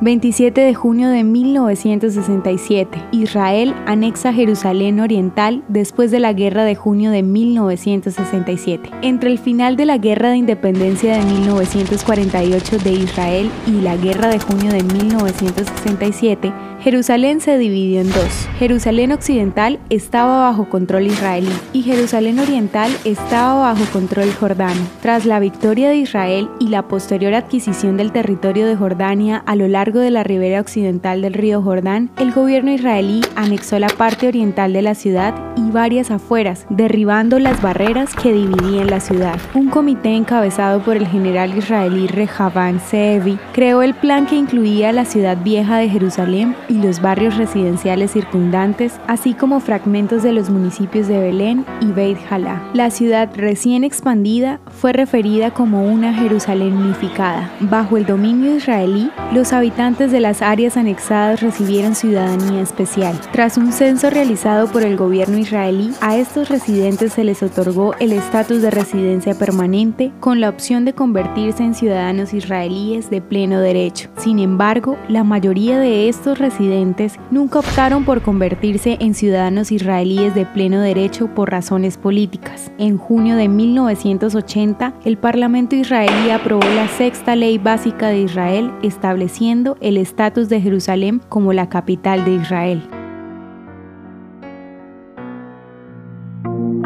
27 de junio de 1967. Israel anexa Jerusalén Oriental después de la Guerra de junio de 1967. Entre el final de la Guerra de Independencia de 1948 de Israel y la Guerra de junio de 1967, Jerusalén se dividió en dos. Jerusalén Occidental estaba bajo control israelí y Jerusalén Oriental estaba bajo control jordano. Tras la victoria de Israel y la posterior adquisición del territorio de Jordania a lo largo de la ribera occidental del río Jordán, el gobierno israelí anexó la parte oriental de la ciudad y varias afueras, derribando las barreras que dividían la ciudad. Un comité encabezado por el general israelí Rehavan Zeevi creó el plan que incluía la ciudad vieja de Jerusalén y los barrios residenciales circundantes, así como fragmentos de los municipios de Belén y Beit Jalá. La ciudad recién expandida fue referida como una Jerusalén unificada. Bajo el dominio israelí, los habitantes de las áreas anexadas recibieron ciudadanía especial. Tras un censo realizado por el gobierno a estos residentes se les otorgó el estatus de residencia permanente con la opción de convertirse en ciudadanos israelíes de pleno derecho. Sin embargo, la mayoría de estos residentes nunca optaron por convertirse en ciudadanos israelíes de pleno derecho por razones políticas. En junio de 1980, el Parlamento israelí aprobó la sexta ley básica de Israel estableciendo el estatus de Jerusalén como la capital de Israel.